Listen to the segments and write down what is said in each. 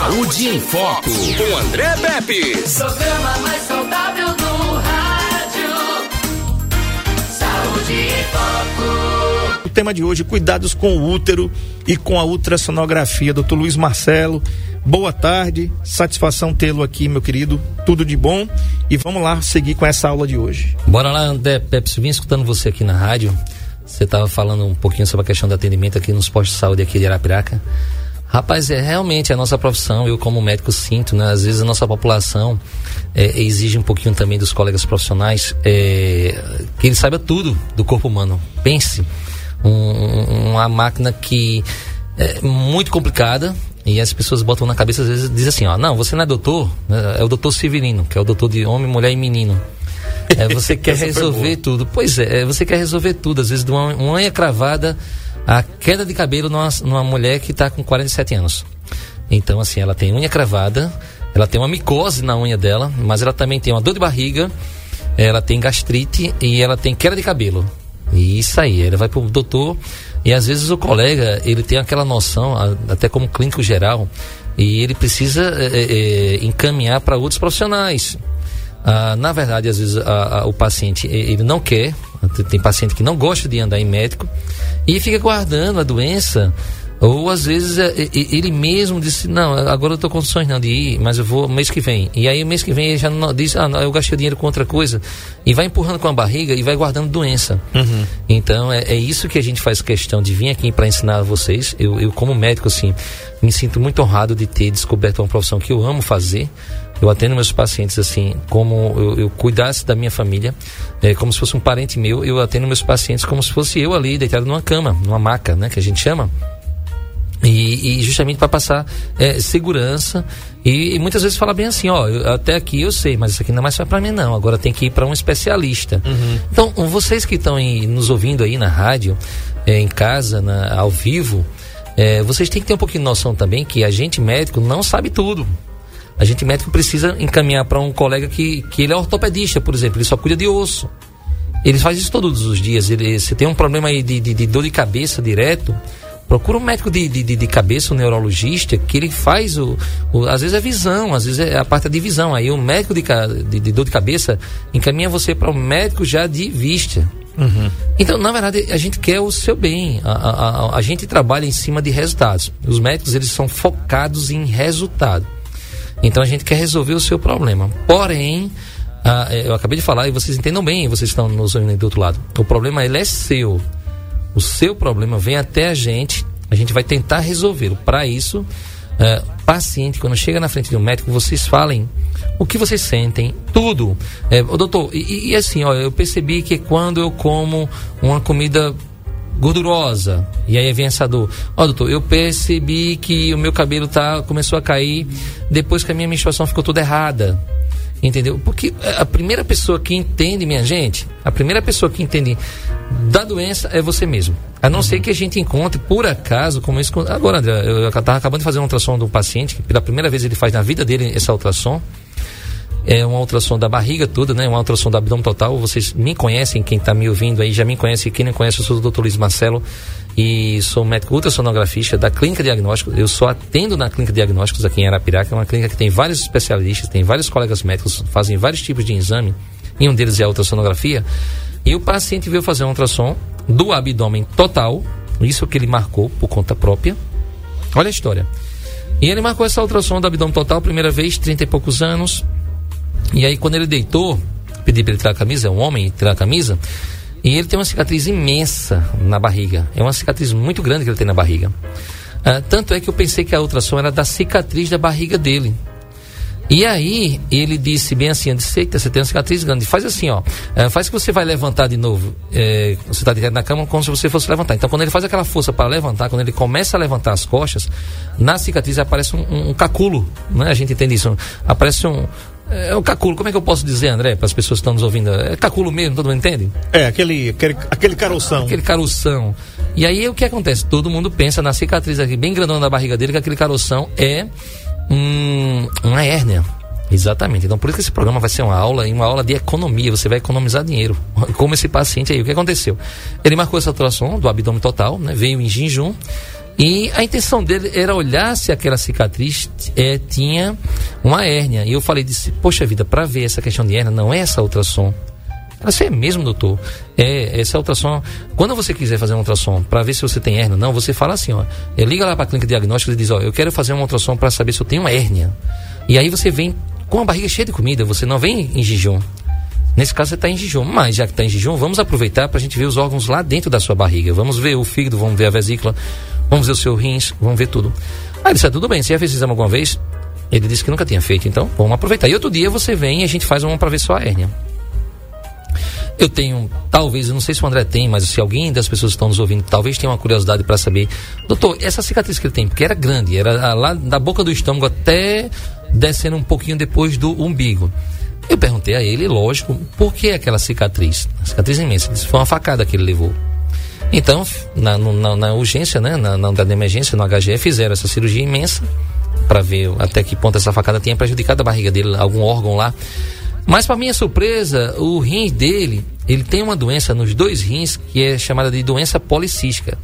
Saúde em Foco, com André Pepe. Programa mais saudável do rádio. Saúde em Foco. O tema de hoje, cuidados com o útero e com a ultrassonografia. Doutor Luiz Marcelo, boa tarde, satisfação tê-lo aqui, meu querido. Tudo de bom e vamos lá seguir com essa aula de hoje. Bora lá, André Pepe, vim escutando você aqui na rádio. Você estava falando um pouquinho sobre a questão do atendimento aqui nos postos de saúde aqui de Arapiraca. Rapaz, é realmente a nossa profissão, eu como médico sinto, né? Às vezes a nossa população é, exige um pouquinho também dos colegas profissionais é, que ele saiba tudo do corpo humano. Pense, um, uma máquina que é muito complicada e as pessoas botam na cabeça, às vezes dizem assim, ó, não, você não é doutor, né? é o doutor Severino, que é o doutor de homem, mulher e menino. É, você quer resolver tudo. Pois é, você quer resolver tudo. Às vezes, de uma, uma unha cravada, a queda de cabelo numa, numa mulher que está com 47 anos. Então, assim, ela tem unha cravada, ela tem uma micose na unha dela, mas ela também tem uma dor de barriga, ela tem gastrite e ela tem queda de cabelo. E isso aí, ela vai pro doutor e às vezes o colega, ele tem aquela noção, até como clínico geral, e ele precisa é, é, encaminhar para outros profissionais. Ah, na verdade, às vezes a, a, o paciente ele não quer, tem paciente que não gosta de andar em médico e fica guardando a doença. Ou às vezes é, ele mesmo disse, não, agora eu estou com condições não de ir, mas eu vou mês que vem. E aí mês que vem ele já não, diz, ah, não, eu gastei dinheiro com outra coisa. E vai empurrando com a barriga e vai guardando doença. Uhum. Então é, é, isso que a gente faz questão de vir aqui para ensinar a vocês. Eu, eu, como médico, assim, me sinto muito honrado de ter descoberto uma profissão que eu amo fazer eu atendo meus pacientes assim, como eu, eu cuidasse da minha família, é, como se fosse um parente meu, eu atendo meus pacientes como se fosse eu ali, deitado numa cama, numa maca, né, que a gente chama. E, e justamente para passar é, segurança e, e, muitas vezes fala bem assim, ó, eu, até aqui eu sei, mas isso aqui não é mais para mim não, agora tem que ir para um especialista. Uhum. Então, vocês que estão nos ouvindo aí na rádio, é, em casa, na, ao vivo, é, vocês têm que ter um pouquinho de noção também que a gente médico não sabe tudo. A gente médico precisa encaminhar para um colega que, que ele é ortopedista, por exemplo, ele só cuida de osso. Ele faz isso todos os dias. Ele, se tem um problema aí de, de, de dor de cabeça direto, procura um médico de, de, de, cabeça, um neurologista, que ele faz o, o, Às vezes é visão, às vezes é a parte de visão. Aí o médico de, de, de dor de cabeça encaminha você para um médico já de vista. Uhum. Então, na verdade, a gente quer o seu bem. A, a, a, a gente trabalha em cima de resultados. Os médicos, eles são focados em resultado. Então a gente quer resolver o seu problema. Porém, ah, eu acabei de falar e vocês entendam bem, vocês estão nos ouvindo do outro lado. O problema ele é seu. O seu problema vem até a gente, a gente vai tentar resolvê-lo. Para isso, ah, paciente, quando chega na frente de um médico, vocês falem o que vocês sentem, tudo. É, doutor, e, e assim, ó, eu percebi que quando eu como uma comida gordurosa. E aí vem essa dor. Ó, oh, doutor, eu percebi que o meu cabelo tá, começou a cair depois que a minha menstruação ficou toda errada. Entendeu? Porque a primeira pessoa que entende, minha gente, a primeira pessoa que entende da doença é você mesmo. A não uhum. ser que a gente encontre, por acaso, como isso. Agora, André, eu estava acabando de fazer uma ultrassom um paciente, que pela primeira vez ele faz na vida dele essa ultrassom é uma ultrassom da barriga toda, né? Uma ultrassom do abdômen total. Vocês me conhecem, quem está me ouvindo aí já me conhece. Quem não conhece, eu sou o Dr. Luiz Marcelo e sou médico ultrassonografista da Clínica Diagnóstico. Eu só atendo na Clínica Diagnósticos aqui em Arapiraca. É uma clínica que tem vários especialistas, tem vários colegas médicos, fazem vários tipos de exame. E um deles é a ultrassonografia. E o paciente veio fazer um ultrassom do abdômen total. Isso que ele marcou por conta própria. Olha a história. E ele marcou essa ultrassom do abdômen total, primeira vez, 30 e poucos anos. E aí, quando ele deitou, pedi para ele tirar a camisa, é um homem, tirar a camisa, e ele tem uma cicatriz imensa na barriga. É uma cicatriz muito grande que ele tem na barriga. Ah, tanto é que eu pensei que a ultrassom era da cicatriz da barriga dele. E aí ele disse bem assim, disse, Eita, você tem uma cicatriz grande, faz assim, ó, é, faz que você vai levantar de novo, é, você está deitado na cama como se você fosse levantar. Então quando ele faz aquela força para levantar, quando ele começa a levantar as costas, na cicatriz aparece um, um, um caculo, né? A gente entende isso, aparece um, é o caculo, como é que eu posso dizer, André, para as pessoas que estão nos ouvindo? É caculo mesmo, todo mundo entende? É, aquele, aquele, aquele caroção. Aquele caroção. E aí o que acontece? Todo mundo pensa na cicatriz aqui, bem grandona na barriga dele, que aquele caroção é um, uma hérnia. Exatamente. Então, por isso que esse programa vai ser uma aula, uma aula de economia. Você vai economizar dinheiro. Como esse paciente aí. O que aconteceu? Ele marcou essa ultrassom do abdômen total, né? Veio em jejum. E a intenção dele era olhar se aquela cicatriz é, tinha uma hérnia. E eu falei, disse, poxa vida, para ver essa questão de hérnia, não é essa ultrassom. Ela é mesmo, doutor. É, essa ultrassom. Quando você quiser fazer um ultrassom para ver se você tem hérnia, não, você fala assim, ó. Liga lá para a clínica diagnóstica e diz, ó, eu quero fazer uma ultrassom para saber se eu tenho hérnia. E aí você vem com a barriga cheia de comida, você não vem em jejum. Nesse caso você está em jejum, mas já que está em jejum, vamos aproveitar para a gente ver os órgãos lá dentro da sua barriga. Vamos ver o fígado, vamos ver a vesícula, vamos ver o seu rins, vamos ver tudo. Aí ele disse, ah, tudo bem, você já fez exame alguma vez? Ele disse que nunca tinha feito, então vamos aproveitar. E outro dia você vem e a gente faz uma para ver só a hérnia. Eu tenho, talvez, eu não sei se o André tem, mas se alguém das pessoas que estão nos ouvindo, talvez tenha uma curiosidade para saber. Doutor, essa cicatriz que ele tem, porque era grande, era lá da boca do estômago até descendo um pouquinho depois do umbigo. Eu perguntei a ele, lógico, por que aquela cicatriz? A cicatriz imensa. Disse, foi uma facada que ele levou. Então, na, na, na urgência, né, na, na unidade de emergência, no HGE, fizeram essa cirurgia imensa para ver até que ponto essa facada tinha prejudicado a barriga dele, algum órgão lá. Mas para minha surpresa, o rim dele, ele tem uma doença nos dois rins que é chamada de doença policística.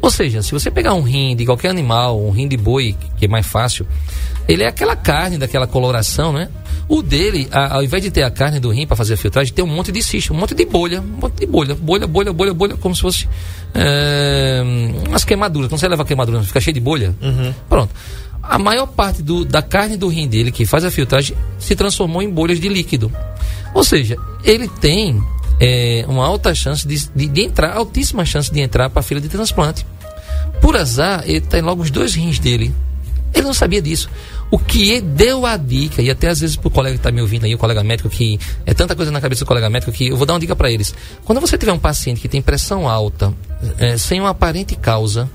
Ou seja, se você pegar um rim de qualquer animal, um rim de boi, que é mais fácil, ele é aquela carne daquela coloração, né? O dele, a, ao invés de ter a carne do rim para fazer a filtragem, tem um monte de cisto, um monte de bolha, um monte de bolha, bolha, bolha, bolha, bolha, como se fosse é, umas queimaduras. Quando você leva queimadura, fica cheio de bolha. Uhum. Pronto. A maior parte do, da carne do rim dele que faz a filtragem se transformou em bolhas de líquido. Ou seja, ele tem é, uma alta chance de, de, de, entrar, altíssima chance de entrar para a fila de transplante. Por azar, ele tem logo os dois rins dele. Ele não sabia disso. O que deu a dica, e até às vezes pro colega que está me ouvindo aí, o colega médico, que é tanta coisa na cabeça do colega médico que eu vou dar uma dica para eles. Quando você tiver um paciente que tem pressão alta, é, sem uma aparente causa,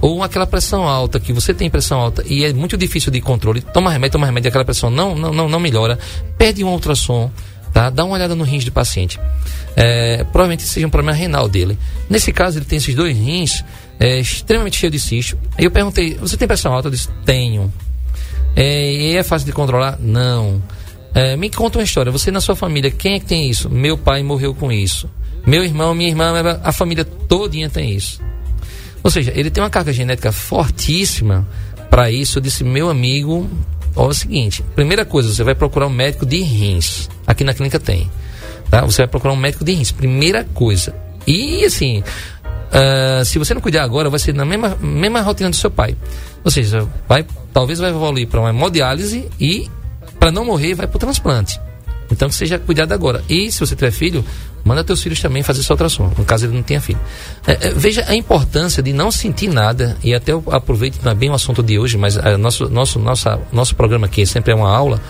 ou aquela pressão alta, que você tem pressão alta e é muito difícil de controle, toma remédio, toma remédio, aquela pressão não, não, não, não melhora, pede um ultrassom, tá? Dá uma olhada no rins do paciente. É, provavelmente seja um problema renal dele. Nesse caso, ele tem esses dois rins é, extremamente cheios de cisto. Aí eu perguntei, você tem pressão alta? Eu disse, tenho. É, e é fácil de controlar? Não. É, me conta uma história. Você na sua família, quem é que tem isso? Meu pai morreu com isso. Meu irmão, minha irmã, a família todinha tem isso. Ou seja, ele tem uma carga genética fortíssima para isso. Eu disse, meu amigo, olha é o seguinte: primeira coisa, você vai procurar um médico de rins. Aqui na clínica tem. Tá? Você vai procurar um médico de rins. Primeira coisa. E assim, uh, se você não cuidar agora, vai ser na mesma, mesma rotina do seu pai. Ou seja, vai, talvez vai evoluir para uma hemodiálise e, para não morrer, vai para o transplante. Então, que seja cuidado agora. E se você tiver filho, manda teus filhos também fazer sua ultrassom, no caso ele não tenha filho. É, é, veja a importância de não sentir nada, e até eu aproveito, não é bem o assunto de hoje, mas é, nosso, nosso, nossa, nosso programa aqui sempre é uma aula.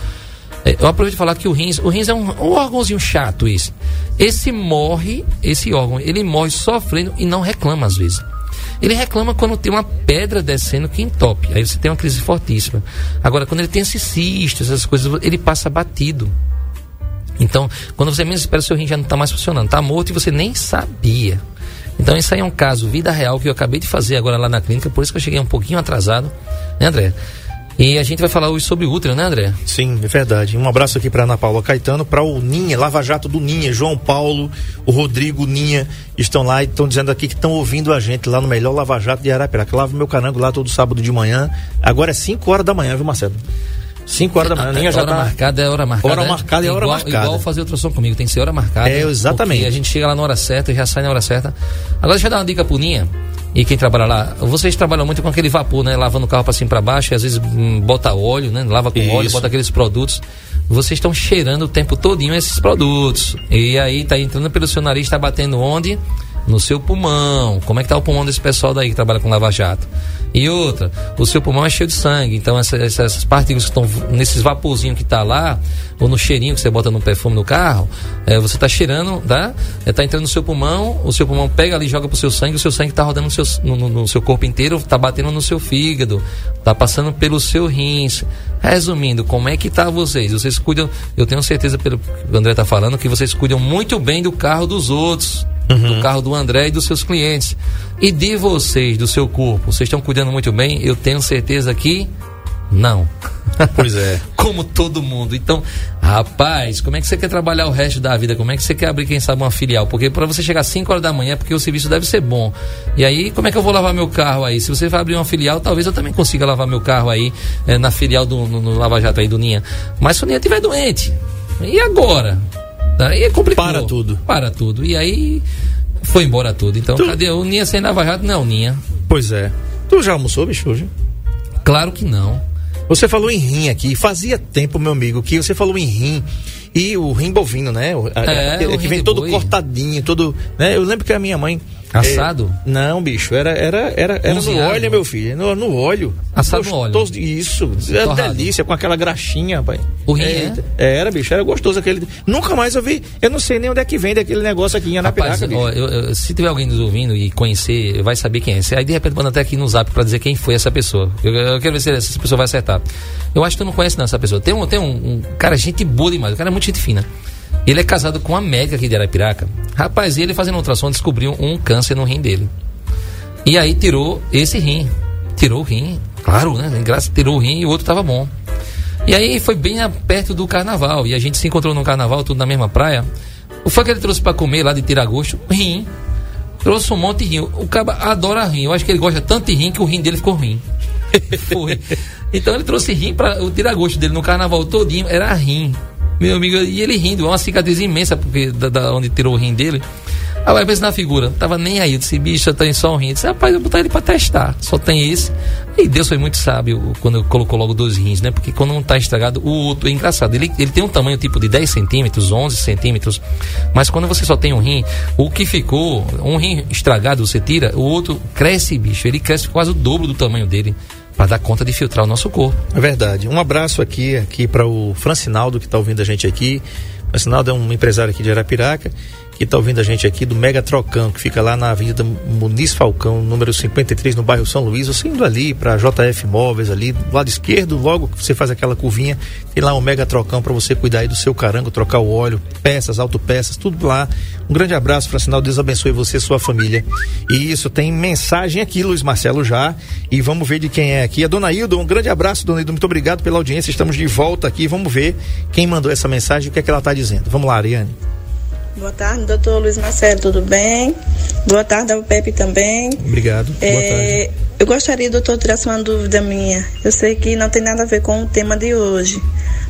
É, eu aproveito falar que o rins, o rins é um, um órgãozinho chato esse. Esse morre, esse órgão, ele morre sofrendo e não reclama às vezes. Ele reclama quando tem uma pedra descendo que entope. Aí você tem uma crise fortíssima. Agora, quando ele tem esses cistos, essas coisas, ele passa batido. Então, quando você menos espera, o seu rim já não está mais funcionando. Está morto e você nem sabia. Então, isso aí é um caso, vida real, que eu acabei de fazer agora lá na clínica. Por isso que eu cheguei um pouquinho atrasado. Né, André? E a gente vai falar hoje sobre útero, né, André? Sim, é verdade. Um abraço aqui para Ana Paula Caetano, para o Ninha, Lava Jato do Ninha, João Paulo, o Rodrigo Ninha estão lá e estão dizendo aqui que estão ouvindo a gente lá no melhor Lava Jato de Arapiraca. Lavo meu carango lá todo sábado de manhã. Agora é 5 horas da manhã, viu, Marcelo? 5 horas da manhã, Ninha já hora tá... marcada é hora marcada. Hora marcada é, é hora igual, marcada. Igual fazer ultrassom comigo, tem que ser hora marcada. É, exatamente. A gente chega lá na hora certa e já sai na hora certa. Agora deixa eu dar uma dica pro Ninha e quem trabalha lá, vocês trabalham muito com aquele vapor, né? Lavando o carro para cima para baixo, e às vezes hum, bota óleo, né? Lava com Isso. óleo, bota aqueles produtos. Vocês estão cheirando o tempo todinho esses produtos. E aí tá entrando pelo seu nariz, tá batendo onde? No seu pulmão. Como é que tá o pulmão desse pessoal daí que trabalha com lava-jato? E outra, o seu pulmão é cheio de sangue, então essas, essas partículas que estão nesses vaporzinhos que está lá, ou no cheirinho que você bota no perfume no carro, é, você está cheirando, tá? É, tá entrando no seu pulmão, o seu pulmão pega ali, joga pro seu sangue, o seu sangue está rodando no seu, no, no, no seu corpo inteiro, está batendo no seu fígado, está passando pelo seu rins. Resumindo, como é que tá vocês? Vocês cuidam, eu tenho certeza pelo que o André está falando, que vocês cuidam muito bem do carro dos outros uhum. do carro do André e dos seus clientes. E de vocês, do seu corpo, vocês estão cuidando muito bem? Eu tenho certeza que não. Pois é. como todo mundo. Então, rapaz, como é que você quer trabalhar o resto da vida? Como é que você quer abrir, quem sabe, uma filial? Porque para você chegar às 5 horas da manhã, porque o serviço deve ser bom. E aí, como é que eu vou lavar meu carro aí? Se você vai abrir uma filial, talvez eu também consiga lavar meu carro aí eh, na filial do no, no Lava Jato aí do Ninha. Mas se o Ninha estiver doente, e agora? Aí é complicado. Para tudo. Para tudo. E aí foi embora tudo. Então, Tu- cadê o Ninha sem Lava Jato? Não, Ninha. Pois é. Tu já almoçou, bicho, hoje? Claro que não. Você falou em rim aqui. Fazia tempo, meu amigo, que você falou em rim. E o rim bovino, né? O, a- É, aquele o que vem todo boi. cortadinho, todo. Né? Eu lembro que a minha mãe. Assado? é, não, bicho, era, era, era, era no óleo, meu filho. No, no óleo. Assado no óleo. Gostoso, Isso. Era Torrado. delícia, com aquela graxinha, rapaz. O rim, é? Era, bicho, era gostoso aquele. Nunca mais eu vi. Eu não sei nem onde é que vende aquele negócio aqui em Anapiraca, bicho. ó, eu- eu- se tiver alguém nos ouvindo e conhecer, vai saber quem é. Aí de repente manda até aqui no zap pra dizer quem foi essa pessoa. Eu, eu quero ver se essa pessoa vai acertar. Eu acho que tu não conhece não essa pessoa. Tem um, tem um, um cara, gente boa demais, o cara é muito gente fina. Ele é casado com uma médica aqui de Arapiraca. Rapaz, ele fazendo ultrassom descobriu um câncer no rim dele. E aí tirou esse rim. Tirou o rim, claro, né? Graças tirou o rim e o outro tava bom. E aí foi bem perto do carnaval. E a gente se encontrou no carnaval, tudo na mesma praia. O foi que ele trouxe pra comer lá de tiragosto? Rim. Trouxe um monte de rim. O cara adora rim. Eu acho que ele gosta tanto de rim que o rim dele ficou ruim. Foi. Então ele trouxe rim para o tiragosto dele no carnaval todinho. Era rim. Meu amigo, e ele rindo, uma cicatriz imensa, porque da, da onde tirou o rim dele. Eu pensei na figura, não tava nem aí. Eu disse, bicho, eu tenho só um rim. Eu disse, rapaz, eu vou botar ele pra testar. Só tem esse. E Deus foi muito sábio quando colocou logo dois rins, né? Porque quando um tá estragado, o outro é engraçado. Ele, ele tem um tamanho tipo de 10 centímetros, 11 centímetros. Mas quando você só tem um rim, o que ficou, um rim estragado, você tira, o outro cresce, bicho. Ele cresce quase o dobro do tamanho dele. Pra dar conta de filtrar o nosso corpo. É verdade. Um abraço aqui, aqui para o Francinaldo que está ouvindo a gente aqui. Francinaldo é um empresário aqui de Arapiraca está ouvindo a gente aqui do Mega Trocão, que fica lá na Avenida Muniz Falcão, número 53, no bairro São Luís. Você indo ali para JF Móveis, ali do lado esquerdo, logo que você faz aquela curvinha, tem lá um Mega Trocão para você cuidar aí do seu carango, trocar o óleo, peças, autopeças, tudo lá. Um grande abraço, Francinaldo. Deus abençoe você e sua família. E isso, tem mensagem aqui, Luiz Marcelo, já. E vamos ver de quem é aqui. A dona Hilda, um grande abraço, dona Hilda. Muito obrigado pela audiência. Estamos de volta aqui. Vamos ver quem mandou essa mensagem e o que é que ela está dizendo. Vamos lá, Ariane. Boa tarde, doutor Luiz Marcelo, tudo bem? Boa tarde ao Pepe também. Obrigado. É, eu gostaria, doutor, de tirar uma dúvida minha. Eu sei que não tem nada a ver com o tema de hoje,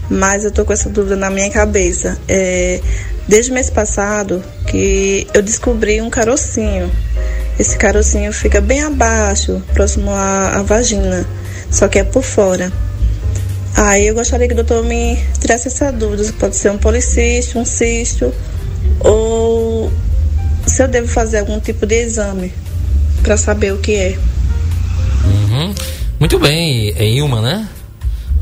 mas eu tô com essa dúvida na minha cabeça. É, desde o mês passado que eu descobri um carocinho. Esse carocinho fica bem abaixo, próximo à, à vagina, só que é por fora. Aí eu gostaria que o doutor me tirasse essa dúvida. Pode ser um policisto, um cisto, ou se eu devo fazer algum tipo de exame para saber o que é. Uhum. Muito bem, é Ilma, né?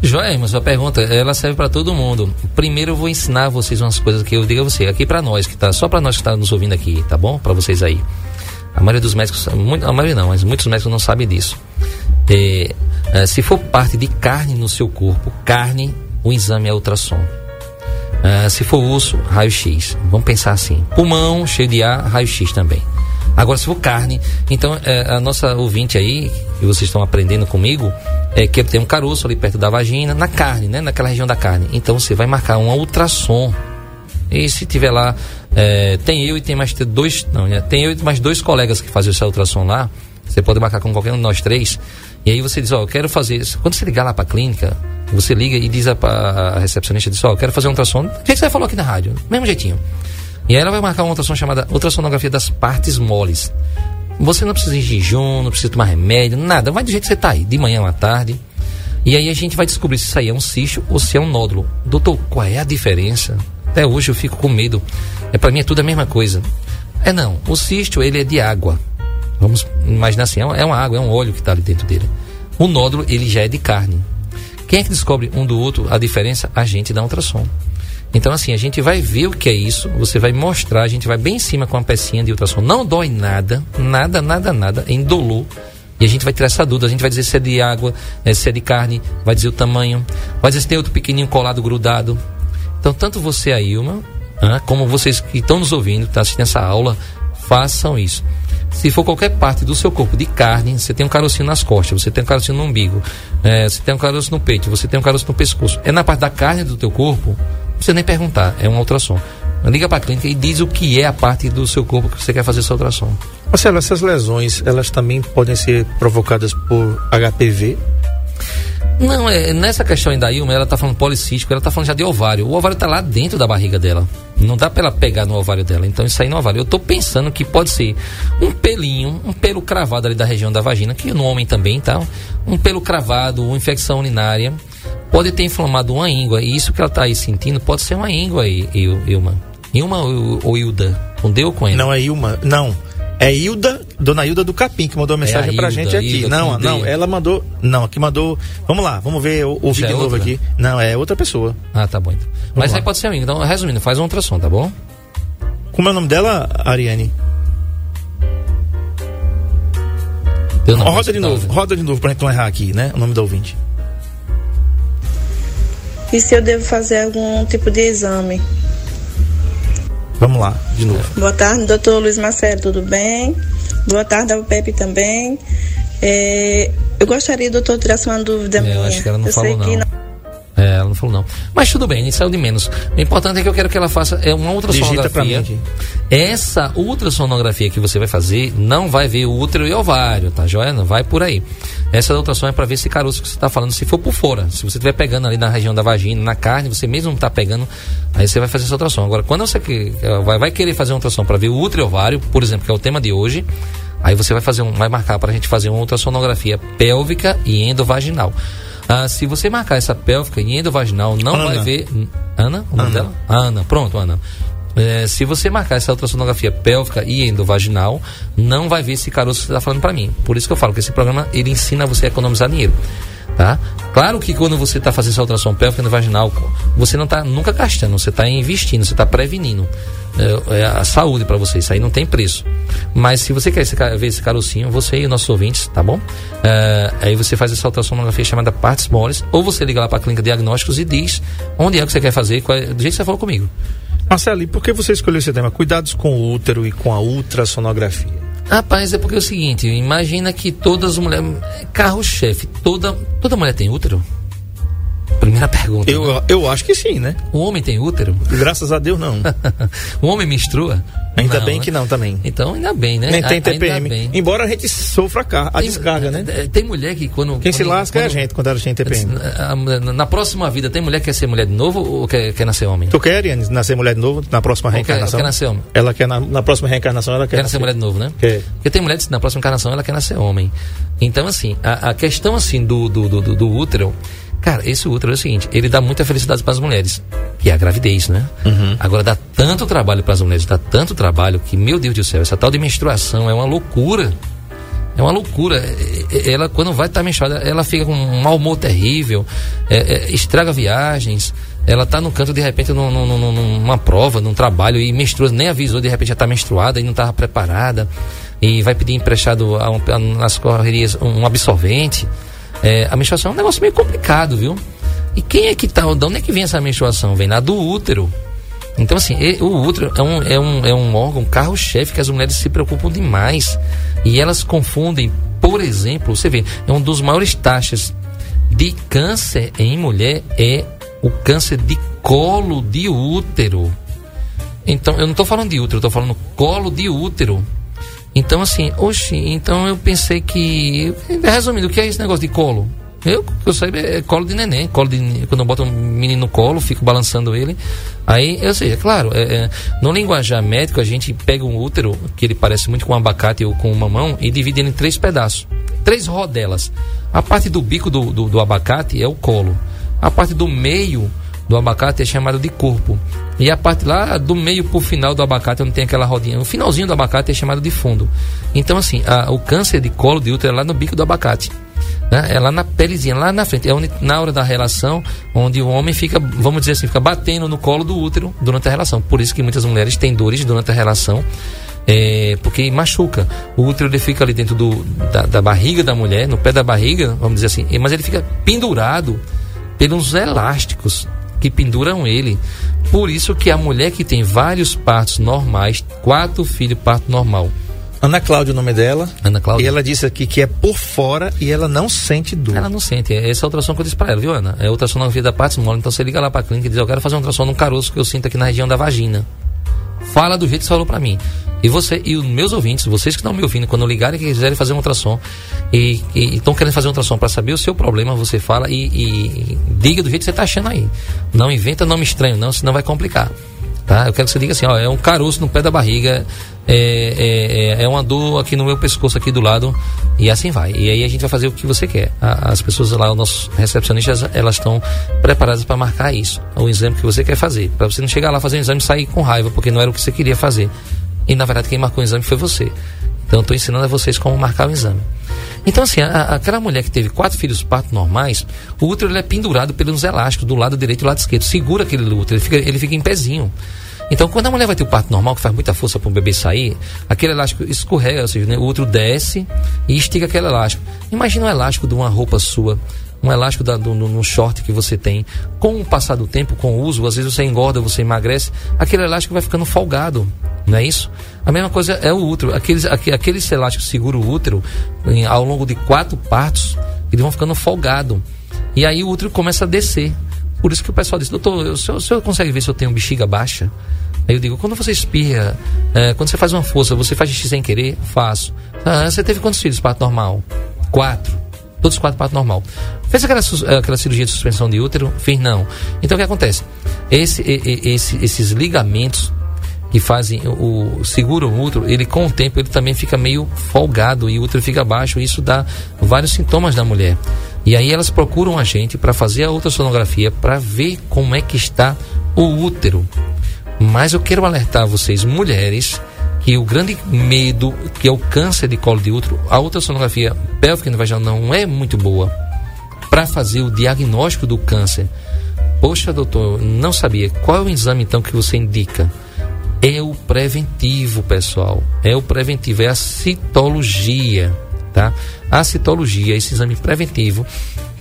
Joia, mas sua pergunta, ela serve para todo mundo. Primeiro eu vou ensinar vocês umas coisas que eu digo a você, aqui para nós, que tá, só para nós que tá nos ouvindo aqui, tá bom? Para vocês aí. A maioria dos médicos, muito, a maioria não, mas muitos médicos não sabem disso. É, é, se for parte de carne no seu corpo, carne, o exame é ultrassom. É, se for osso, raio-x. Vamos pensar assim. Pulmão, cheio de ar, raio-x também. Agora, se for carne, então é, a nossa ouvinte aí, que vocês estão aprendendo comigo, é que tem um caroço ali perto da vagina, na carne, né? Naquela região da carne. Então você vai marcar um ultrassom. E se tiver lá, é, tem eu e tem mais dois, não, né? Tem eu e mais dois colegas que fazem esse ultrassom lá. Você pode marcar com qualquer um de nós três. E aí você diz, ó, eu quero fazer isso. Quando você ligar lá pra clínica, você liga e diz a, a recepcionista, diz, ó, eu quero fazer um ultrassom. O que você falou aqui na rádio? Mesmo jeitinho. E aí ela vai marcar uma ultrassom chamada ultrassonografia das partes moles. Você não precisa ir jejum, não precisa tomar remédio, nada. Vai do jeito que você tá aí, de manhã à tarde. E aí a gente vai descobrir se isso aí é um cisto ou se é um nódulo. Doutor, qual é a diferença? Até hoje eu fico com medo. É para mim é tudo a mesma coisa. É não, o cisto ele é de água. Vamos imaginar assim, é uma- é uma água, é um óleo que está ali dentro dele. O nódulo ele já é de carne. Quem é que descobre um do outro a diferença? A gente dá ultrassom. Então, assim, a gente vai ver o que é isso, você vai mostrar, a gente vai bem em cima com uma pecinha de ultrassom. Não dói nada, nada, nada, nada, é indolor. E a gente vai tirar essa dúvida, a gente vai dizer se é de água, eh, se é de carne, vai dizer o tamanho, vai dizer se tem outro pequenininho colado, grudado. Então, tanto você, a Ilma, como vocês que estão nos ouvindo, estão assistindo essa aula, façam isso. Se for qualquer parte do seu corpo de carne, você tem um carocinho nas costas, você tem um carocinho no umbigo, é, você tem um caroço no peito, você tem um caroço no pescoço. É na parte da carne do teu corpo, não precisa nem perguntar, é um ultrassom. Liga para a clínica e diz o que é a parte do seu corpo que você quer fazer esse ultrassom. Marcelo, essas lesões, elas também podem ser provocadas por HPV? Não, é, nessa questão ainda, Ilma, ela tá falando policístico, ela tá falando já de ovário. O ovário tá lá dentro da barriga dela. Não dá pra ela pegar no ovário dela. Então isso aí no ovário. Eu tô pensando que pode ser um pelinho, um pelo cravado ali da região da vagina, que no homem também, tá? Um pelo cravado, uma infecção urinária. Pode ter inflamado uma íngua. E isso que ela tá aí sentindo pode ser uma íngua aí, Il- Ilma. Ilma ou, ou Hilda? Com D ou com N? Não é Ilma, não. É Hilda, dona Hilda do Capim, que mandou uma mensagem É a pra Hilda, gente aqui. Hilda não, não, ela mandou. Não, aqui mandou. Vamos lá, vamos ver, o- ouvir Já de é novo outra? aqui. Não, é outra pessoa. Ah, tá bom então. Mas lá. aí pode ser amigo. Então, resumindo, faz um ultrassom, tá bom? Como é o nome dela, Ariane? Eu não roda de dar, novo, né? roda de novo pra gente não errar aqui, né? O nome do ouvinte. E se eu devo fazer algum tipo de exame? Vamos lá, de novo. Boa tarde, doutor Luiz Marcelo, tudo bem? Boa tarde ao Pepe também. É, eu gostaria, doutor, de tirar uma dúvida É, eu minha. acho que ela não eu falou, não. É, ela não falou não. Mas tudo bem, isso é o de menos. O importante é que eu quero que ela faça é uma mim ultrassonografia. aqui. Essa ultrassonografia que você vai fazer não vai ver o útero e ovário, tá joia? Não vai por aí. Essa ultrassom é para ver esse caroço que você está falando, se for por fora. Se você estiver pegando ali na região da vagina, na carne, você mesmo não está pegando, aí você vai fazer essa ultrassom. Agora, quando você que- vai, vai querer fazer uma ultrassom para ver o útero e ovário, por exemplo, que é o tema de hoje, aí você vai fazer um, vai marcar para a gente fazer uma ultrassonografia pélvica e endovaginal. Ah, se você marcar essa pélvica e endovaginal, não Ana. vai ver. Ana? O nome Ana. dela? Ana, pronto, Ana. É, se você marcar essa ultrassonografia pélvica e endovaginal, não vai ver esse caroço que você está falando para mim. Por isso que eu falo que esse programa ele ensina você a economizar dinheiro. Tá? Claro que quando você está fazendo essa ultrassom pélvica e endovaginal, você não está nunca gastando, você está investindo, você está prevenindo. É, é a saúde para você, isso aí não tem preço. Mas se você quer esse ver esse carocinho, você e os nossos ouvintes, tá bom? É, aí você faz essa ultrassonografia chamada partes moles, ou você liga lá para a clínica diagnósticos e diz onde é que você quer fazer, qual é- do jeito que você falou comigo. Marcelo, e por que você escolheu esse tema? Cuidados com o útero e com a ultrassonografia. Rapaz, é porque é o seguinte, imagina que todas as mulheres. Carro-chefe, toda, toda mulher tem útero? Primeira pergunta. né? Eu, eu acho que sim, né? O homem tem útero? Graças a Deus, não. o homem menstrua? Ainda Não, bem né? que não também. Então, ainda bem, né? Nem tem TPM. bem. Embora a gente sofra a, Tem- descarga, né? é, Tem mulher que quando. Quem se quando- lasca é a quando- gente quando ela tem TPM. Ah, Na próxima vida, tem mulher que quer ser mulher de novo ou quer, quer nascer homem? Tu quer, Ariane, nascer mulher de novo na próxima Ou quer, reencarnação? quer nascer homem? Ela quer, na, na próxima reencarnação, ela quer, Quer nascer mulher de novo, né? Quer. Porque tem mulher que na próxima encarnação ela quer nascer homem. Então, assim, a, a questão assim do, do, do- do útero, cara, esse útero é o seguinte, ele dá muita felicidade para as mulheres, que é a gravidez, né? Agora dá tanto trabalho para as mulheres, dá tanto trabalho que, meu Deus do céu, essa tal de menstruação é uma loucura. É uma loucura. É- é- Ela, quando vai estar menstruada, ela fica com um mau humor terrível, é, é, estraga viagens. Ela tá no canto, de repente, num- num- num- numa prova, num trabalho, e menstrua, nem avisou, de repente já tá menstruada e não estava preparada. E vai pedir emprestado a um- a- nas correrias um absorvente. É, a menstruação é um negócio meio complicado, viu? E quem é que tá? De onde é que vem essa menstruação? Vem lá do útero. Então, assim, o útero é um, é um, é um órgão, carro-chefe que as mulheres se preocupam demais. E elas confundem, por exemplo, você vê, é um dos maiores taxas de câncer em mulher é o câncer de colo de útero. Então, eu não estou falando de útero, eu estou falando colo de útero. Então, assim, oxe, então eu pensei que. Resumindo, o que é esse negócio de colo? Eu, eu sei, é colo de neném. Colo de, quando eu boto um menino no colo, fico balançando ele. Aí, eu sei, é claro, é, é, no linguajar médico, a gente pega um útero, que ele parece muito com um abacate ou com um mamão, e divide ele em três pedaços. Três rodelas. A parte do bico do, do, do abacate é o colo. A parte do meio do abacate é chamada de corpo. E a parte lá do meio pro final do abacate, onde tem aquela rodinha, o finalzinho do abacate é chamado de fundo. Então, assim, a- o câncer de colo de útero é lá no bico do abacate. Né? É lá na pelezinha, lá na frente. É onde, na hora da relação, onde o homem fica, vamos dizer assim, fica batendo no colo do útero durante a relação. Por isso que muitas mulheres têm dores durante a relação. é, porque machuca. O útero ele fica ali dentro do, da, da barriga da mulher, no pé da barriga, vamos dizer assim, mas ele fica pendurado pelos elásticos que penduram ele. Por isso que a mulher que tem vários partos normais, quatro filhos parto normal, Ana Cláudia, o nome dela. Ana Cláudia. E ela disse aqui que é por fora e ela não sente dor. Ela não sente. Essa é a ultrassom que eu disse pra ela, viu, Ana? É via da parte mole. Então você liga lá pra clínica e diz: Eu quero fazer um ultrassom no caroço que eu sinto aqui na região da vagina. Fala do jeito que você falou pra mim. E você e os meus ouvintes, vocês que estão me ouvindo, quando ligarem que quiserem fazer um ultrassom e estão querendo fazer um ultrassom para saber o seu problema, você fala e, e, diga do jeito que você está achando aí. Não inventa nome estranho, não, senão vai complicar. Tá? Eu quero que você diga assim, ó, é um caroço no pé da barriga, é, é, é, é uma dor aqui no meu pescoço aqui do lado e assim vai. E aí a gente vai fazer o que você quer. A, as pessoas lá, os nossos recepcionistas, elas estão preparadas para marcar isso, o exame que você quer fazer, para você não chegar lá fazer um exame e sair com raiva porque não era o que você queria fazer. E na verdade quem marcou o exame foi você. Então estou ensinando a vocês como marcar o exame. Então, assim, a, aquela mulher que teve quatro filhos parto normais, o útero ele é pendurado pelos elásticos do lado direito e do lado esquerdo. Segura aquele útero, ele fica, ele fica em pezinho. Então, quando a mulher vai ter o parto normal, que faz muita força para o bebê sair, aquele elástico escorrega, ou seja, né, o útero desce e estica aquele elástico. Imagina um elástico de uma roupa sua um elástico da, do, no short que você tem, com o passar do tempo, com o uso, às vezes você engorda, você emagrece, aquele elástico vai ficando folgado, não é isso? A mesma coisa é o útero. Aqueles, aquele elástico segura o útero em, ao longo de quatro partos, eles vão ficando folgado. E aí o útero começa a descer. Por isso que o pessoal diz, doutor, o senhor, o senhor consegue ver se eu tenho bexiga baixa? Aí eu digo, quando você espirra, é, quando você faz uma força, você faz xixi sem querer? Faço. Ah, você teve quantos filhos, parto normal? Quatro. Todos quatro parto normal. Fez aquela, aquela cirurgia de suspensão de útero? Fiz não. Então o que acontece? Esse, esse, esses ligamentos que fazem o, seguram o útero, ele com o tempo ele também fica meio folgado e o útero fica baixo, e isso dá vários sintomas na mulher. E aí elas procuram a gente para fazer a ultrassonografia para ver como é que está o útero. Mas eu quero alertar vocês, mulheres, que o grande medo, que é o câncer de colo de útero, a ultrassonografia pélvica vaginal não é muito boa para fazer o diagnóstico do câncer. Poxa, doutor, não sabia. Qual é o exame então que você indica? É o preventivo, pessoal. É o preventivo, é a citologia, tá? A citologia, esse exame preventivo,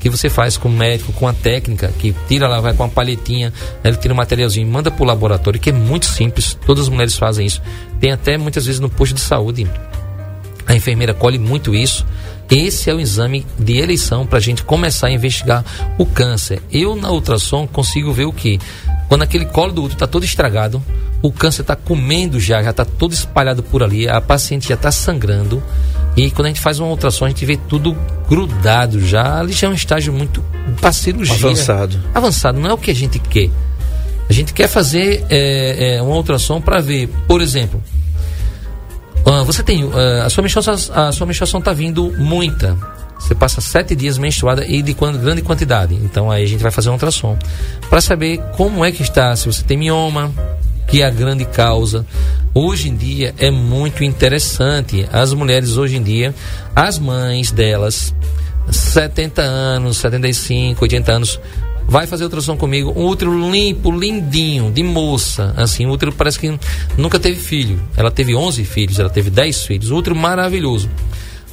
que você faz com o médico, com a técnica, que tira lá, vai com uma palhetinha, ele tira um materialzinho manda para o laboratório, que é muito simples, todas as mulheres fazem isso. Tem até muitas vezes no posto de saúde. A enfermeira colhe muito isso. Esse é o exame de eleição para a gente começar a investigar o câncer. Eu, na ultrassom, consigo ver o que? Quando aquele colo do útero está todo estragado, o câncer está comendo já, já está todo espalhado por ali, a paciente já está sangrando. E quando a gente faz uma ultrassom, a gente vê tudo grudado já. Ali já é um estágio muito para cirurgia. Avançado. Avançado, não é o que a gente quer. A gente quer fazer é, é, uma ultrassom para ver, por exemplo, uh, você tem uh, a sua menstruação, a sua menstruação está vindo muita. Você passa sete dias menstruada e de quando, grande quantidade. Então aí a gente vai fazer um ultrassom para saber como é que está, se você tem mioma, que é a grande causa. Hoje em dia é muito interessante. As mulheres hoje em dia, as mães delas, 70 anos, 75, 80 anos, vai fazer ultrassom comigo, um útero limpo, lindinho, de moça, assim, o útero parece que nunca teve filho. Ela teve 11 filhos, ela teve 10 filhos, um útero maravilhoso.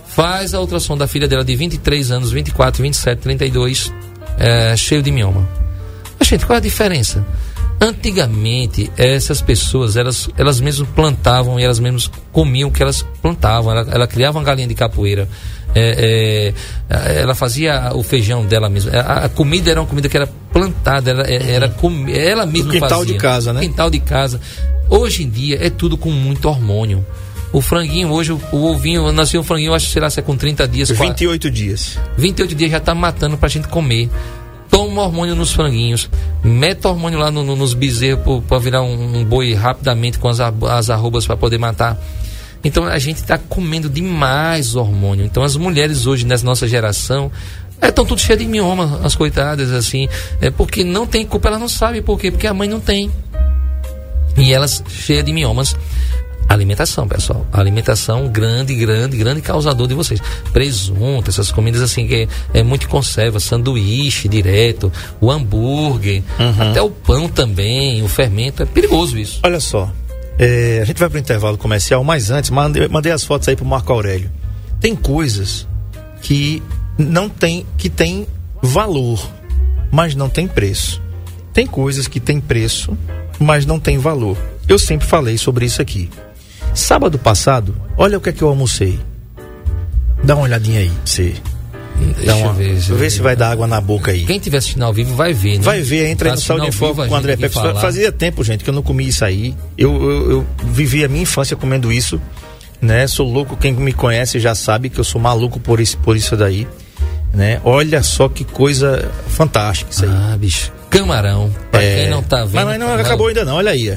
Faz a ultrassom da filha dela de 23 anos, 24, 27, 32, é, cheio de mioma. Mas, gente, qual é a diferença? Antigamente, essas pessoas, elas, elas mesmas plantavam e elas mesmas comiam o que elas plantavam. Ela, ela criava uma galinha de capoeira. É, é, ela fazia o feijão dela mesma. A, a, comida era uma comida que era plantada, era, é, era com, ela mesma quintal fazia. de casa, né? Quintal de casa. Hoje em dia é tudo com muito hormônio. O franguinho, hoje, o, o ovinho, nasceu um franguinho, acho que sei lá, se é com 30 dias. 28 quase, dias. 28 dias já tá matando pra gente comer toma hormônio nos franguinhos, mete hormônio lá no, no, nos bezerros para virar um, um, boi rapidamente com as, as arrobas para poder matar. Então a gente está comendo demais hormônio. Então as mulheres hoje, nessa nossa geração, estão é, tudo cheias de mioma, as coitadas, assim. É porque não tem culpa, elas não sabem por quê, porque a mãe não tem. E elas cheias de miomas. Alimentação, pessoal. Alimentação, grande, grande, grande causador de vocês. Presunto, essas comidas assim que é, é muito conserva, sanduíche direto, o hambúrguer, uhum. até o pão também, o fermento. É perigoso isso. Olha só, é, a gente vai para o intervalo comercial, mas antes, mandei, mandei as fotos aí para Marco Aurélio. Tem coisas que não tem, que tem valor, mas não tem preço. Tem coisas que tem preço, mas não tem valor. Eu sempre falei sobre isso aqui. Sábado passado, Olha o que é que eu almocei. Dá uma olhadinha aí, você. Deixa Dá uma, eu ver. deixa eu vê se vai dar água na boca aí. Quem tiver assistindo ao vivo vai ver, né? Vai ver, entra aí no Saúde em Foco com o André Pepe. Fazia tempo, gente, que eu não comi isso aí. Eu, eu, eu vivi a minha infância comendo isso, né? Sou louco, quem me conhece já sabe que eu sou maluco por isso, por isso daí, né? Olha só que coisa fantástica isso aí. Ah, bicho. Camarão. Pra quem não tá vendo. Mas, mas não acabou ainda não, olha aí. ó.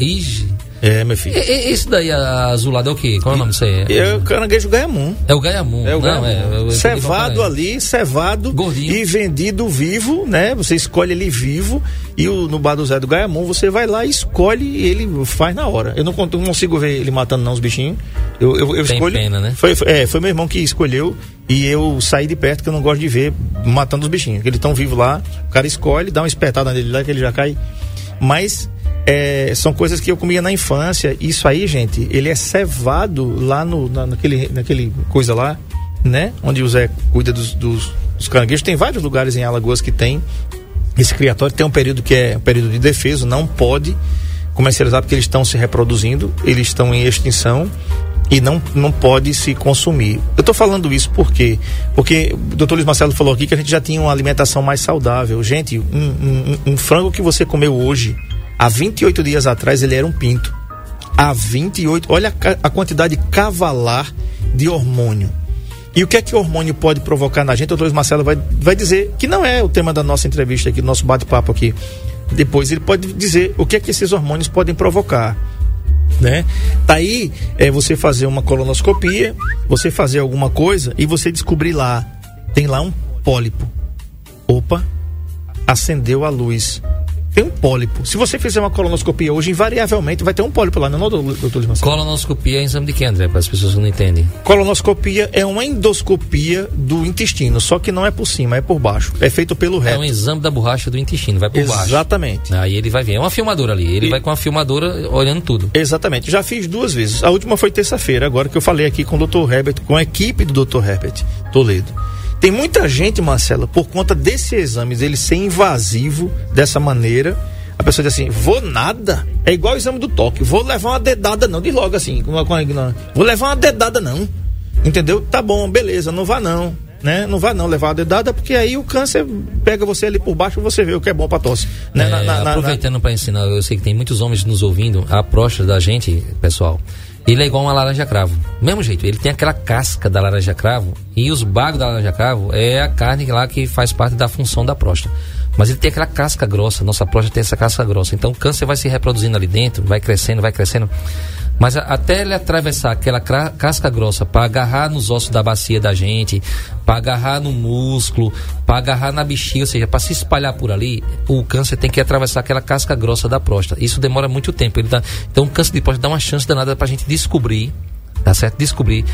É, meu filho. E- Esse daí, a azulado, é o quê? Qual é o nome disso aí? É o caranguejo gaiamum. É o Gaiamum. É o não, gaiamum. é, cevado ali, cevado Gordinho. e vendido vivo, né? Você escolhe ele vivo e o, no bar do Zé do Gaiamum você vai lá e escolhe e ele faz na hora. Eu não, não consigo ver ele matando não os bichinhos. Eu, eu, eu Tem escolho. pena, né? Foi, foi- é, foi meu irmão que escolheu e eu saí de perto que eu não gosto de ver matando os bichinhos. Eles estão vivos lá, o cara escolhe, dá uma espetada nele lá que ele já cai. Mas é, são coisas que eu comia na infância. Isso aí, gente, ele é cevado lá no, na, naquele, naquele coisa lá, né? Onde o Zé cuida dos, dos, dos caranguejos. Tem vários lugares em Alagoas que tem esse criatório. Tem um período que é um período de defesa, não pode comercializar porque eles estão se reproduzindo, eles estão em extinção e não, não pode se consumir. Eu estou falando isso por quê? Porque o doutor Luiz Marcelo falou aqui que a gente já tinha uma alimentação mais saudável. Gente, um- um- um frango que você comeu hoje, há 28 dias atrás, ele era um pinto. Há 28, olha a, quantidade cavalar de hormônio. E o que é que o hormônio pode provocar na gente? O doutor Marcelo vai, vai dizer que não é o tema da nossa entrevista aqui, do nosso bate-papo aqui. Depois ele pode dizer o que é que esses hormônios podem provocar né? Tá aí é você fazer uma colonoscopia, você fazer alguma coisa e você descobrir lá, tem lá um pólipo. Opa, acendeu a luz. Tem um pólipo. Se você fizer uma colonoscopia hoje, invariavelmente vai ter um pólipo lá, não, é, doutor doutor Marcelo? Colonoscopia é exame de quê, André? Para as pessoas que não entendem. Colonoscopia é uma endoscopia do intestino, só que não é por cima, é por baixo. É feito pelo É reto. um exame da borracha do intestino, vai por baixo. Exatamente. Aí ele vai ver. É uma filmadora ali. Ele E- vai com a filmadora olhando tudo. Exatamente, já fiz duas vezes. A última foi terça-feira, agora que eu falei aqui com o Dr. Herbert, com a equipe do Dr. Herbert Toledo. Tem muita gente, Marcela, por conta desse exame, dele ser invasivo dessa maneira, a pessoa diz assim: vou nada. É igual o exame do toque, vou levar uma dedada, não. Diz logo assim, com a- com não. vou levar uma dedada, não. Entendeu? Tá bom, beleza, não vá não. Né? Não vá não levar a dedada, porque aí o câncer pega você ali por baixo e você vê o que é bom pra tosse. Né? É, Na- na- na- aproveitando para ensinar, eu sei que tem muitos homens nos ouvindo, a próstata da gente, pessoal, ele é igual uma laranja cravo. Mesmo jeito, ele tem aquela casca da laranja cravo e os bagos da laranja cravo é a carne lá que faz parte da função da próstata. Mas ele tem aquela casca grossa, nossa próstata tem essa casca grossa. Então o câncer vai se reproduzindo ali dentro, vai crescendo, vai crescendo. Mas até ele atravessar aquela casca grossa para agarrar nos ossos da bacia da gente, para agarrar no músculo, para agarrar na bexiga, ou seja, para se espalhar por ali, o câncer tem que atravessar aquela casca grossa da próstata. Isso demora muito tempo. Dá, então o câncer de próstata dá uma chance danada para a gente descobrir, tá certo? Descobrir.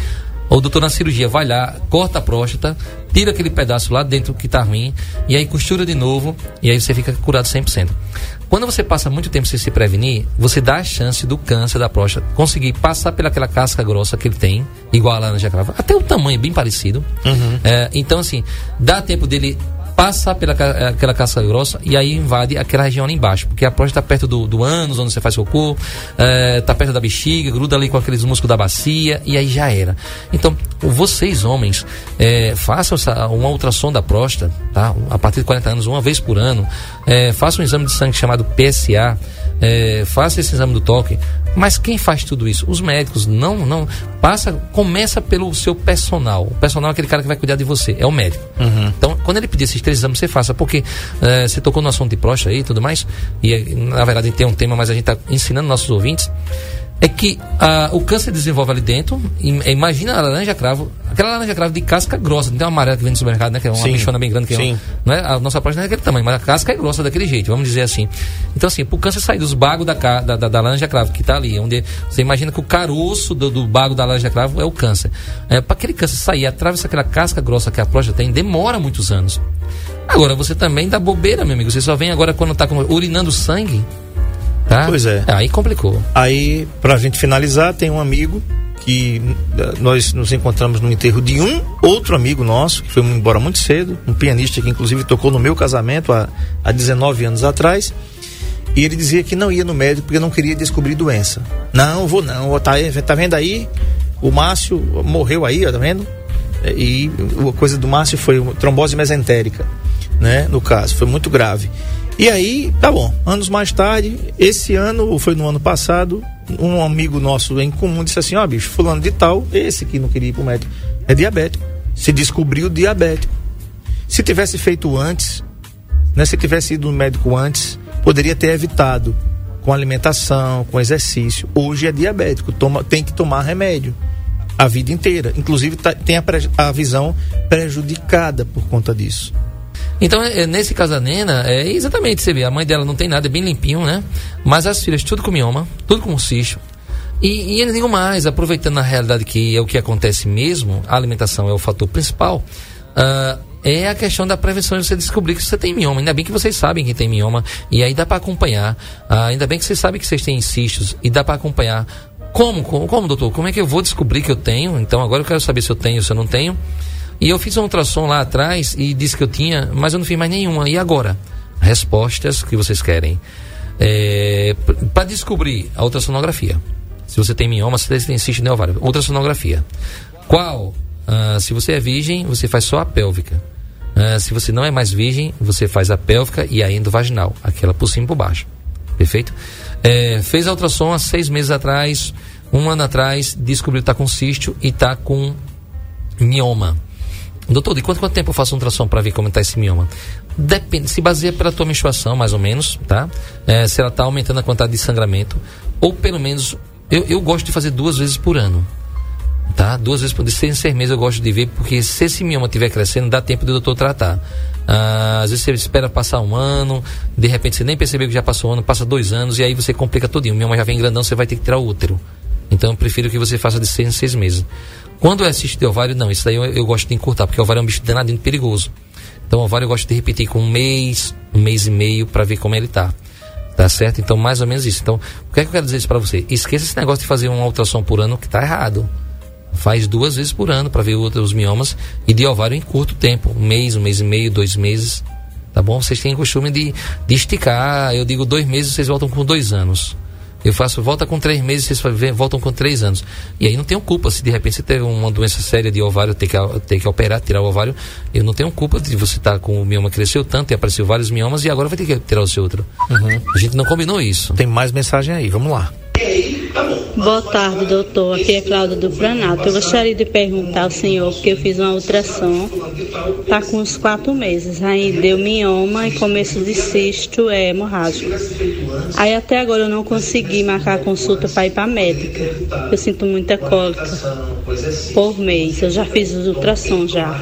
O doutor na cirurgia vai lá, corta a próstata, tira aquele pedaço lá dentro que tá ruim, e aí costura de novo, e aí você fica curado 100%. Quando você passa muito tempo sem se prevenir, você dá a chance do câncer da próstata conseguir passar pelaquela casca grossa que ele tem, igual a laranja crava, até o tamanho é bem parecido. É, então, assim, dá tempo dele passar pela ca- aquela casca grossa e aí invade aquela região ali embaixo, porque a próstata está perto do, do ânus, onde você faz cocô, está perto da bexiga, gruda ali com aqueles músculos da bacia e aí já era. Então, vocês homens, é, façam uma ultrassom da próstata, tá? A partir de 40 anos, uma vez por ano, é, faça um exame de sangue chamado PSA, é, faça esse exame do toque. Mas quem faz tudo isso? Os médicos não, não passa, começa pelo seu personal. O personal é aquele cara que vai cuidar de você, é o médico. Então, quando ele pedir esses três exames, você faça, porque eh, você tocou no assunto de próstata aí e tudo mais, e na verdade tem um tema, mas a gente está ensinando nossos ouvintes, é que ah, o câncer desenvolve ali dentro, im- imagina a laranja cravo, aquela laranja cravo de casca grossa, não tem uma amarela que vem no supermercado, né, que é uma Sim. bichona bem grande, que é Sim. uma, não é? A nossa próstata não é daquele tamanho, mas a casca é grossa daquele jeito, vamos dizer assim. Então, assim, pro câncer sair dos bagos da, da, da, da laranja cravo, que tá ali, onde você imagina que o caroço do, do bago da laranja cravo é o câncer. É, para aquele câncer sair, atravessa aquela casca grossa que a próstata tem, demora muitos anos. Agora, você também dá bobeira, meu amigo. Você só vem agora quando tá com- urinando sangue. Tá? Pois é. Aí complicou. Aí, pra gente finalizar, tem um amigo que eh, nós nos encontramos no enterro de um outro amigo nosso, que foi embora muito cedo, um pianista que inclusive tocou no meu casamento há, há 19 anos atrás. E ele dizia que não ia no médico porque não queria descobrir doença. Não, vou não. Tá, tá vendo aí? O Márcio morreu aí, ó, tá vendo? E a coisa do Márcio foi uma trombose mesentérica, né? No caso, foi muito grave. E aí, tá bom. Anos mais tarde, esse ano, ou foi no ano passado, um amigo nosso em comum disse assim: Ó, bicho, fulano de tal, esse que não queria ir pro médico, é diabético. Se descobriu diabético. Se tivesse feito antes, né, se tivesse ido no médico antes, poderia ter evitado com alimentação, com exercício. Hoje é diabético, toma, tem que tomar remédio a vida inteira. Inclusive tá- tem a, a visão prejudicada por conta disso. Então, é, nesse caso da Nena, é exatamente, você vê, a mãe dela não tem nada, é bem limpinho, né? Mas as filhas, tudo com mioma, tudo com cisto. E, e digo mais, aproveitando a realidade que é o que acontece mesmo, a alimentação é o fator principal, ah, é a questão da prevenção de você descobrir que você tem mioma. Ainda bem que vocês sabem que tem mioma, e aí dá para acompanhar. Ah, ainda bem que vocês sabem que vocês têm cistos, e dá para acompanhar. Como, como, como, doutor? Como é que eu vou descobrir que eu tenho? Então agora eu quero saber se eu tenho, se eu não tenho. E eu fiz um ultrassom lá atrás e disse que eu tinha, mas eu não fiz mais nenhuma. E agora? Respostas que vocês querem. É, para descobrir a ultrassonografia. Se você tem mioma, se você tem cisto no ovário. Ultrassonografia. Qual? Ah, se você é virgem, você faz só a pélvica. Ah, se você não é mais virgem, você faz a pélvica e a endovaginal, aquela por cima e por baixo. Perfeito? É, fez a ultrassom há seis meses atrás, um ano atrás, descobriu que está com cisto e está com mioma. Doutor, de quanto, quanto tempo eu faço um ultrassom para ver como está esse mioma? Depende, se baseia pela tua menstruação, mais ou menos, tá? É, se ela está aumentando a quantidade de sangramento, ou pelo menos, eu, eu gosto de fazer duas vezes por ano. Tá? Duas vezes por de seis em seis meses eu gosto de ver, porque se esse mioma estiver crescendo, dá tempo do doutor tratar. Ah, às vezes você espera passar um ano, de repente você nem percebeu que já passou um ano, passa dois anos, e aí você complica todinho. O mioma já vem grandão, você vai ter que tirar o útero. Então eu prefiro que você faça de seis em seis meses. Quando é cisto de ovário, não, isso daí eu, eu gosto de encurtar, porque o ovário é um bicho danadinho perigoso. Então o ovário eu gosto de repetir com um mês, um mês e meio, para ver como ele tá. Tá certo? Então, mais ou menos isso. Então, o que é que eu quero dizer isso para você? Esqueça esse negócio de fazer uma ultrassom por ano, que tá errado. Faz duas vezes por ano para ver outros miomas e de ovário em curto tempo, um mês, um mês e meio, dois meses. Tá bom? Vocês têm costume de, de esticar. Eu digo dois meses, vocês voltam com dois anos. Eu faço volta com três meses, vocês voltam com três anos. E aí não tenho culpa se de repente você teve uma doença séria de ovário, ter que, ter que operar, tirar o ovário. Eu não tenho culpa de você estar com o mioma cresceu tanto e apareceu vários miomas e agora vai ter que tirar o seu outro. A gente não combinou isso. Tem mais mensagem aí, vamos lá. Boa tarde, doutor. Aqui é Cláudia do Planato. Eu gostaria de perguntar ao senhor, porque eu fiz uma ultrassom, tá com uns quatro meses. Aí deu mioma e começo de cisto é hemorrágico. Aí até agora eu não consegui marcar consulta para ir para médica. Eu sinto muita cólica por mês. Eu já fiz os ultrassom já.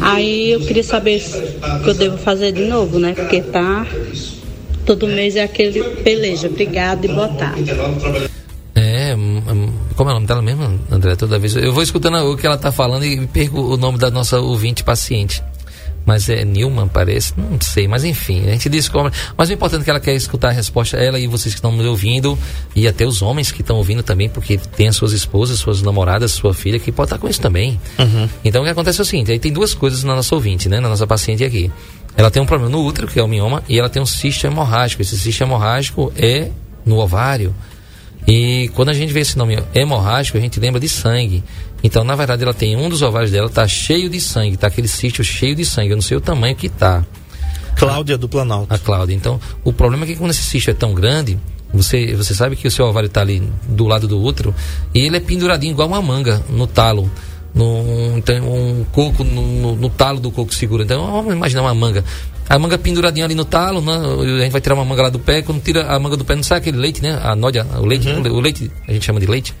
Aí eu queria saber o que eu devo fazer de novo, né? Porque tá. Todo mês é aquele peleja. Obrigada e boa tarde. É, hum, hum, como é o nome dela mesmo, André? Toda vez eu vou escutando o que ela tá falando e perco o nome da nossa ouvinte paciente. Mas é Nilman, parece? Não sei, mas enfim, a gente descobre. Mas o importante é que ela quer escutar a resposta, ela e vocês que estão nos ouvindo, e até os homens que estão ouvindo também, porque tem as suas esposas, suas namoradas, sua filha, que pode estar com isso também. Então o que acontece é o seguinte: aí tem duas coisas na nossa ouvinte, né? Na nossa paciente aqui. Ela tem um problema no útero, que é o mioma, e ela tem um cisto hemorrágico. Esse cisto hemorrágico é no ovário. E quando a gente vê esse nome hemorrágico, a gente lembra de sangue. Então, na verdade, ela tem um dos ovários dela, tá cheio de sangue, tá aquele cisto cheio de sangue. Eu não sei o tamanho que tá, Cláudia do Planalto. a Cláudia. Então, o problema é que quando esse cisto é tão grande, você, você sabe que o seu ovário tá ali do lado do útero, e ele é penduradinho igual uma manga no talo. No, então, um coco no, no- talo do coco segura. Então, vamos imaginar uma manga. A manga penduradinha ali no talo, né? a gente vai tirar uma manga lá do pé, quando tira a manga do pé, não sai aquele leite, né? A nódia, o leite, o leite, a gente chama de leite.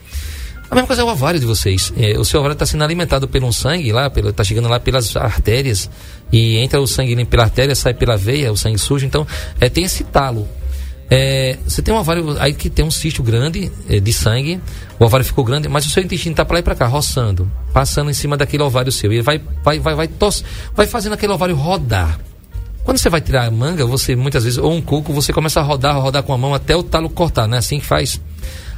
A mesma coisa é o ovário de vocês. É, o seu ovário está sendo alimentado pelo sangue lá, está chegando lá pelas artérias e entra o sangue pela artéria, sai pela veia, o sangue sujo. Então, é, tem esse talo. É, você tem um ovário aí que tem um cisto grande é, de sangue, o ovário ficou grande, mas o seu intestino está para lá e para cá, roçando, passando em cima daquele ovário seu. E ele vai, vai, vai, vai, tos, vai fazendo aquele ovário rodar. Quando você vai tirar a manga, você muitas vezes, ou um coco, você começa a rodar, rodar com a mão até o talo cortar, não é assim que faz?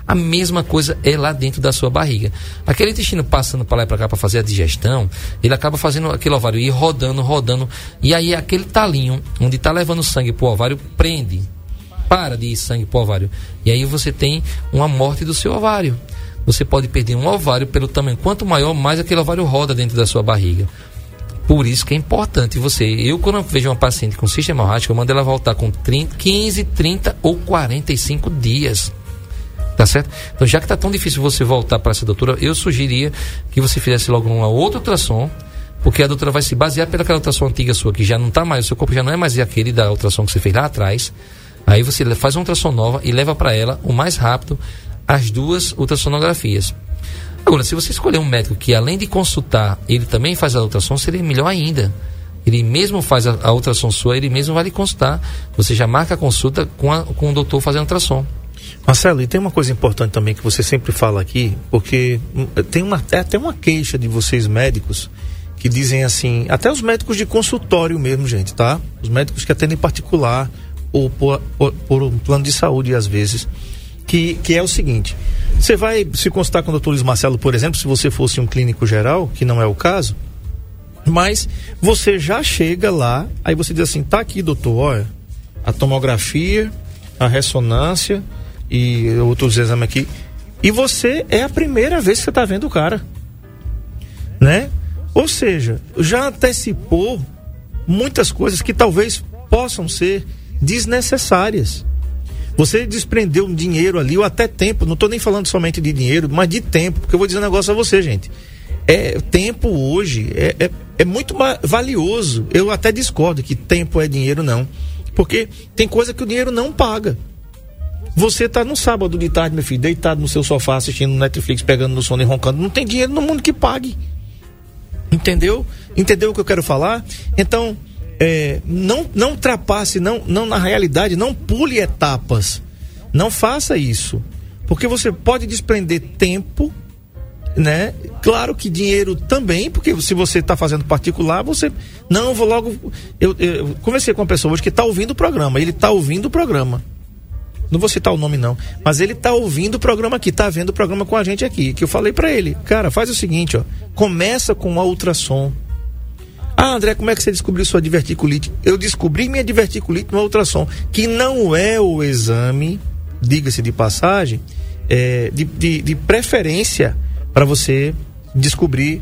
A mesma coisa é lá dentro da sua barriga. Aquele intestino passando para lá e para cá para fazer a digestão, ele acaba fazendo aquele ovário ir rodando, rodando, e aí aquele talinho onde está levando sangue para o ovário prende, para de ir sangue para o ovário. E aí você tem uma morte do seu ovário. você pode perder um ovário pelo tamanho. Quanto maior, mais aquele ovário roda dentro da sua barriga. Por isso que é importante você. Eu, quando eu vejo uma paciente com cisto hemorrágico, eu mando ela voltar com 30, 15, 30 ou 45 dias. Tá certo? Então, já que está tão difícil você voltar para essa doutora, eu sugeriria que você fizesse logo uma outra ultrassom, porque a doutora vai se basear pelaquela ultrassom antiga sua, que já não está mais, o seu corpo já não é mais aquele da ultrassom que você fez lá atrás. Aí você faz uma ultrassom nova e leva para ela o mais rápido as duas ultrassonografias. Agora, se você escolher um médico que além de consultar, ele também faz a ultrassom, seria melhor ainda. Ele mesmo faz a, a ultrassom sua, ele mesmo vai lhe consultar. Você já marca a consulta com, a, com o doutor fazendo ultrassom. Marcelo, e tem uma coisa importante também que você sempre fala aqui, porque hum, tem uma, é até uma queixa de vocês médicos que dizem assim, até os médicos de consultório mesmo, gente, tá? Os médicos que atendem particular ou por, por, por um plano de saúde às vezes, que, que é o seguinte: você vai se consultar com o doutor Luiz Marcelo, por exemplo, se você fosse um clínico geral, que não é o caso, mas você já chega lá, aí você diz assim: tá aqui, doutor, olha, a tomografia, a ressonância e outros exames aqui. E você é a primeira vez que você está vendo o cara. Né? Ou seja, já antecipou muitas coisas que talvez possam ser desnecessárias. Você desprendeu um dinheiro ali, ou até tempo, não estou nem falando somente de dinheiro, mas de tempo, porque eu vou dizer um negócio a você, gente. É, tempo hoje é, é, é muito valioso. Eu até discordo que tempo é dinheiro, não. Porque tem coisa que o dinheiro não paga. Você está no sábado de tarde, meu filho, deitado no seu sofá assistindo Netflix, pegando no sono e roncando. Não tem dinheiro no mundo que pague. Entendeu? Entendeu o que eu quero falar? Então, é, não, não ultrapasse, não, não na realidade, não pule etapas. Não faça isso. Porque você pode desprender tempo, né? Claro que dinheiro também, porque se você está fazendo particular, você. Não, vou logo. Eu, eu conversei com uma pessoa hoje que está ouvindo o programa. Ele está ouvindo o programa. Não vou citar o nome não, mas ele está ouvindo o programa aqui, está vendo o programa com a gente aqui. Que eu falei para ele, cara, faz o seguinte, ó, começa com a ultrassom ah, André, como é que você descobriu sua diverticulite? Eu descobri minha diverticulite no ultrassom, que não é o exame, diga-se de passagem, é, de, de, de preferência para você descobrir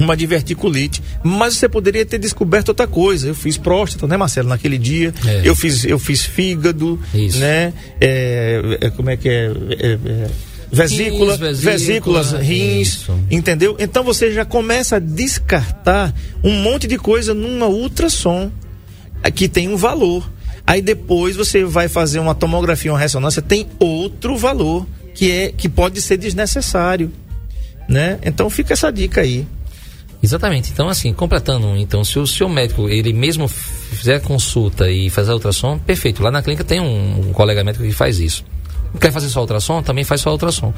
uma diverticulite, mas você poderia ter descoberto outra coisa. Eu fiz próstata, né, Marcelo, naquele dia. É. Eu fiz, eu fiz fígado, Isso. né? É, é, como é que é, é, é vesícula, rins, vesículas, rins, isso. entendeu? Então você já começa a descartar um monte de coisa numa ultrassom que tem um valor. Aí depois você vai fazer uma tomografia, uma ressonância, tem outro valor que é que pode ser desnecessário, né? Então fica essa dica aí. Exatamente. Então, assim, completando, então, se o seu médico, ele mesmo fizer consulta e fazer a ultrassom, perfeito. Lá na clínica tem um, um colega médico que faz isso quer fazer só ultrassom, também faz só ultrassom.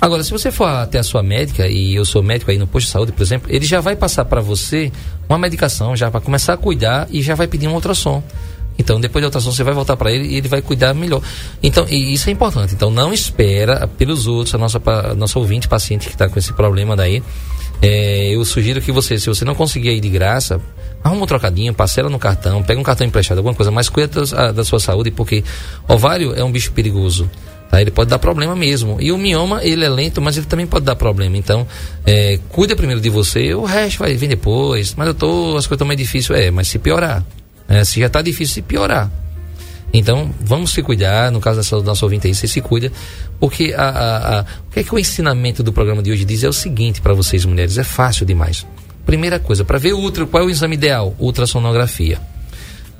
Agora, se você for até a sua médica, e eu sou médico aí no posto de saúde, por exemplo, ele já vai passar para você uma medicação já para começar a cuidar e já vai pedir um ultrassom. Então, depois da ultrassom, você vai voltar para ele e ele vai cuidar melhor. Então, isso é importante. Então, não espera pelos outros, a nossa, a nossa ouvinte, paciente que está com esse problema daí. É, eu sugiro que você, se você não conseguir ir de graça, arruma um trocadinho, parcela no cartão, pega um cartão emprestado, alguma coisa, mas cuida da, da sua saúde, porque ovário é um bicho perigoso. Tá? Ele pode dar problema mesmo. E o mioma, ele é lento, mas ele também pode dar problema. Então, é, cuida primeiro de você, o resto vai vir depois. Mas eu tô, as coisas estão mais difíceis. É, mas se piorar. É, se já está difícil, se piorar. Então, vamos se cuidar, no caso dessa nossa ouvinte aí, você se cuida, porque a, a, a, o que é que o ensinamento do programa de hoje diz é o seguinte para vocês mulheres, é fácil demais. Primeira coisa, para ver o útero, qual é o exame ideal? Ultrassonografia.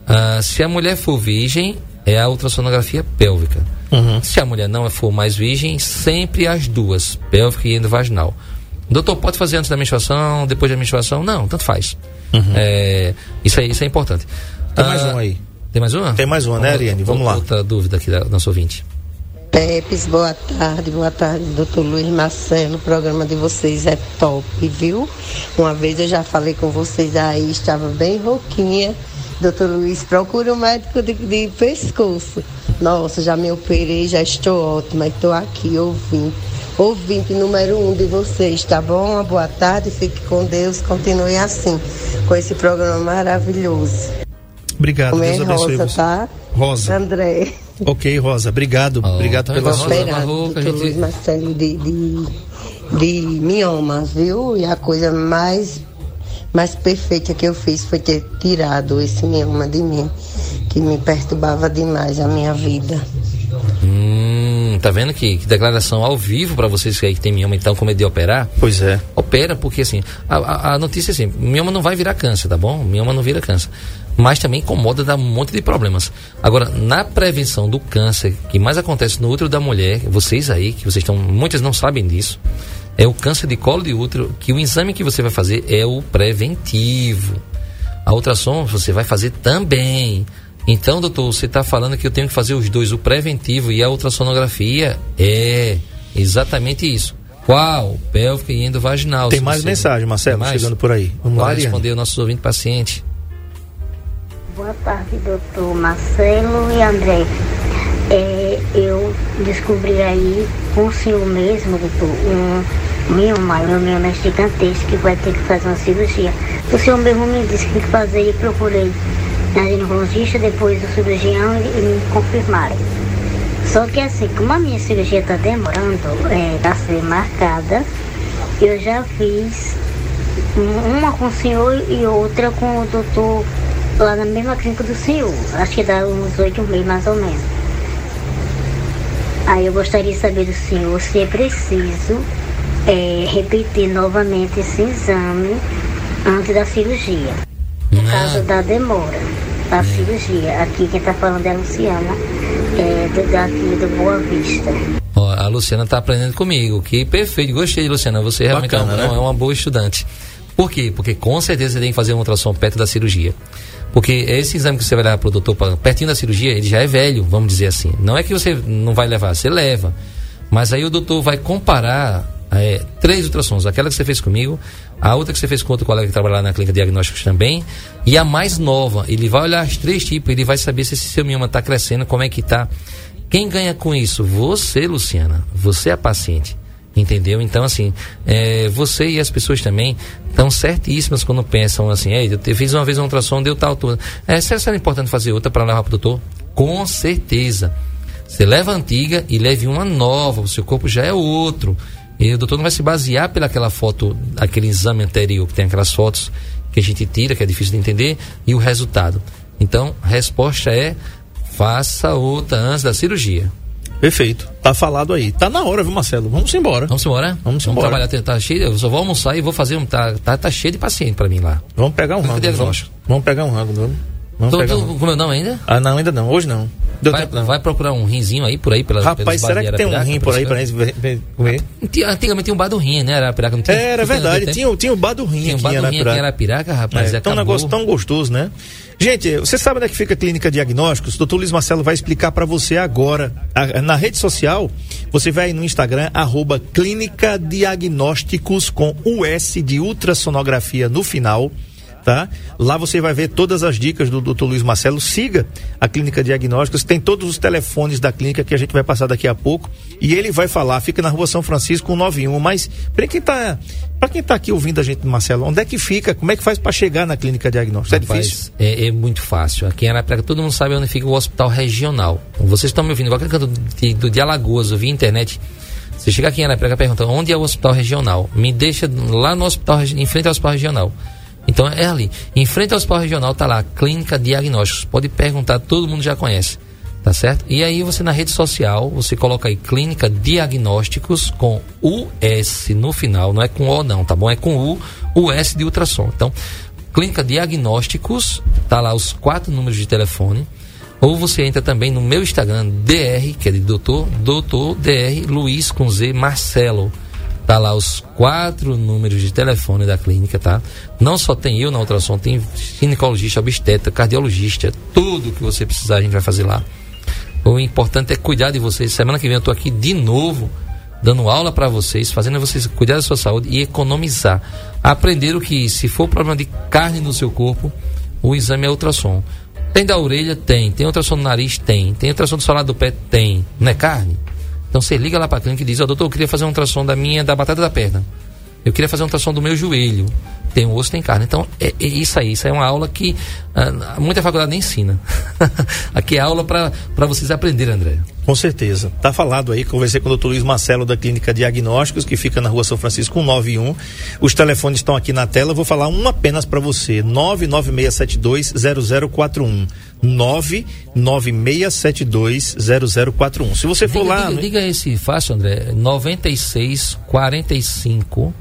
Ah, se a mulher for virgem, é a ultrassonografia pélvica. Uhum. Se a mulher não for mais virgem, sempre as duas, pélvica e endovaginal. Doutor, pode fazer antes da menstruação, depois da menstruação? Não, tanto faz. Uhum. É, isso, é, isso é importante. Tem mais ah, um aí. Tem mais uma? Tem mais uma, né, Ariane? Vamos lá. Outra dúvida aqui da nosso ouvinte. Pepes, boa tarde, boa tarde, doutor Luiz Marcelo. O programa de vocês é top, viu? Uma vez eu já falei com vocês aí, estava bem rouquinha. Doutor Luiz, procura um médico de, de pescoço. Nossa, já me operei, já estou ótima, estou aqui ouvindo. Ouvinte número um de vocês, tá bom? Uma boa tarde, fique com Deus, continue assim, com esse programa maravilhoso. Obrigado, Deus abençoe Rosa, você. tá? Rosa. André. Ok, Rosa, obrigado. Oh, obrigado tá pela sua. Doutor gente- Luiz Marcelo, de, de, de miomas, viu? E a coisa mais, mais perfeita que eu fiz foi ter tirado esse mioma de mim, que me perturbava demais a minha vida. Hum, tá vendo que, que declaração ao vivo pra vocês que aí que tem mioma então com medo de operar? Pois é. Opera, porque assim, a, a, a notícia é assim, mioma não vai virar câncer, tá bom? Mioma não vira câncer. Mas também incomoda, dá um monte de problemas. Agora, na prevenção do câncer, que mais acontece no útero da mulher, vocês aí, que vocês estão, muitas não sabem disso, é o câncer de colo de útero, que o exame que você vai fazer é o preventivo. A ultrassom você vai fazer também. Então, doutor, você está falando que eu tenho que fazer os dois, o preventivo e a ultrassonografia? É, exatamente isso. Qual? Pélvica e endovaginal. Tem mais você- mensagem, Marcelo, mais? chegando por aí. Vamos lá, Vai Ariane. responder o nosso ouvinte paciente. Boa tarde, doutor Marcelo e André. É, eu descobri aí com o senhor mesmo, doutor, um mioma, um mioma é gigantesco que vai ter que fazer uma cirurgia. O senhor mesmo me disse que tem que fazer e procurei na ginecologista, depois do cirurgião e, me confirmaram. Só que assim, como a minha cirurgia está demorando é, a ser marcada, eu já fiz um- uma com o senhor e outra com o doutor lá na mesma clínica do senhor. Acho que dá uns oito meses mais ou menos. Aí eu gostaria de saber do senhor se é preciso é, repetir novamente esse exame antes da cirurgia. No caso da demora da cirurgia. Aqui quem está falando é a Luciana, é, do, daqui do Boa Vista. Ó, a Luciana está aprendendo comigo, que perfeito, gostei, Luciana. Você realmente é, Bacana, uma, né? é uma boa estudante. Por quê? Porque com certeza você tem que fazer uma ultrassom perto da cirurgia. Porque esse exame que você vai levar para o doutor pertinho da cirurgia, ele já é velho, vamos dizer assim. Não é que você não vai levar, você leva. Mas aí o doutor vai comparar é, três ultrassons. Aquela que você fez comigo, a outra que você fez com outro colega que trabalha lá na clínica de diagnósticos também, e a mais nova. Ele vai olhar as três tipos, ele vai saber se esse seu mioma está crescendo, como é que está. Quem ganha com isso? Você, Luciana. Você é a paciente. Entendeu? Então, assim, é, você e as pessoas também estão certíssimas quando pensam assim, Ei, eu fiz uma vez um ultrassom, deu tal altura. É, será que será importante fazer outra para levar para o doutor? Com certeza. Você leva a antiga e leve uma nova, o seu corpo já é outro. E o doutor não vai se basear pelaquela foto, aquele exame anterior, que tem aquelas fotos que a gente tira, que é difícil de entender, e o resultado. Então, a resposta é: faça outra antes da cirurgia. Perfeito. Tá falado aí. Tá na hora, viu, Marcelo? Vamos embora. Vamos embora? Vamos embora. trabalhar, tá- tá cheio, eu só vou almoçar e vou fazer um. Tá, tá, tá cheio de paciente pra mim lá. Vamos pegar um rango. Vamos, vamos pegar um rango, vamos. Vamos pegar tô um rango. com meu nome ainda? Ah, não, ainda não. Hoje não. Deu Vai, tempo não. vai procurar um rinzinho aí por aí pela Rapaz, será que tem um rim por aí pra gente ver? Antigamente tinha um bar do rim, né? Arapiraca não tinha. Era Não verdade. não? Tinha, tinha o bar do rim um aqui em em Arapiraca. Arapiraca, rapaz. É, tão um negócio tão gostoso, né? Gente, você sabe onde é que fica a Clínica Diagnósticos? Doutor Luiz Marcelo vai explicar para você agora. A- na rede social, você vai no Instagram, arroba Clínica Diagnósticos com US de ultrassonografia no final. Tá? Lá você vai ver todas as dicas do Dr. Luiz Marcelo. Siga a Clínica Diagnósticos, tem todos os telefones da clínica que a gente vai passar daqui a pouco. E ele vai falar, fica na rua São Francisco 191. Mas para quem tá, para quem tá aqui ouvindo a gente, Marcelo, onde é que fica? Como é que faz para chegar na Clínica Diagnósticos? É difícil? É, é muito fácil. Aqui em Arapiraca todo mundo sabe onde fica o hospital regional. Vocês estão me ouvindo, igual aquele canto de, do, de Alagoas, eu vi na internet. Você chega aqui em Arapiraca e pergunta onde é o hospital regional. Me deixa lá no hospital, em frente ao hospital regional. Então é ali. Em frente ao hospital regional tá lá, Clínica Diagnósticos. Pode perguntar, todo mundo já conhece. Tá certo? E aí você na rede social, você coloca aí Clínica Diagnósticos com US no final, não é com O não, tá bom? É com U, US de ultrassom. Então, Clínica Diagnósticos, tá lá os quatro números de telefone. Ou você entra também no meu Instagram, DR, que é de doutor, doutor DR Luiz com Z Marcelo. Tá lá os quatro números de telefone da clínica, tá? Não só tem eu na ultrassom, tem ginecologista, obstetra, cardiologista, tudo que você precisar a gente vai fazer lá. O importante é cuidar de vocês. Semana que vem eu tô aqui de novo, dando aula para vocês, fazendo vocês cuidar da sua saúde e economizar. Aprenderam que se for problema de carne no seu corpo, o exame é ultrassom. Tem da orelha? Tem. Tem ultrassom do nariz? Tem. Tem ultrassom do solar do pé? Tem. Não é carne? Então você liga lá para a clínica e diz: Ó, doutor, eu queria fazer um ultrassom da minha, da batata da perna. Eu queria fazer um ultrassom do meu joelho. Tem osso, tem carne. Então, é, é isso aí. Isso é uma aula que ah, muita faculdade nem ensina. Aqui é aula para vocês aprenderem, André. Com certeza. Tá falado aí, conversei com o doutor Luiz Marcelo da Clínica Diagnósticos, que fica na rua São Francisco 191. Os telefones estão aqui na tela, vou falar um apenas para você: 996720041. 996720041. Se você for diga, lá. Diga, diga esse fácil, André: 9645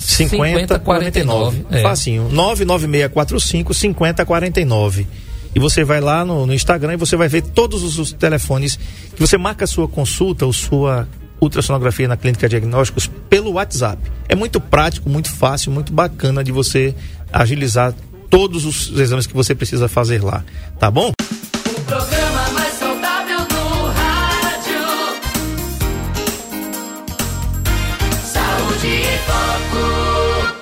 50 49. É. Facinho. 99645 5049. E você vai lá no, no, Instagram e você vai ver todos os, os, telefones que você marca a sua consulta ou sua ultrassonografia na clínica diagnósticos pelo WhatsApp. É muito prático, muito fácil, muito bacana de você agilizar todos os exames que você precisa fazer lá, tá bom?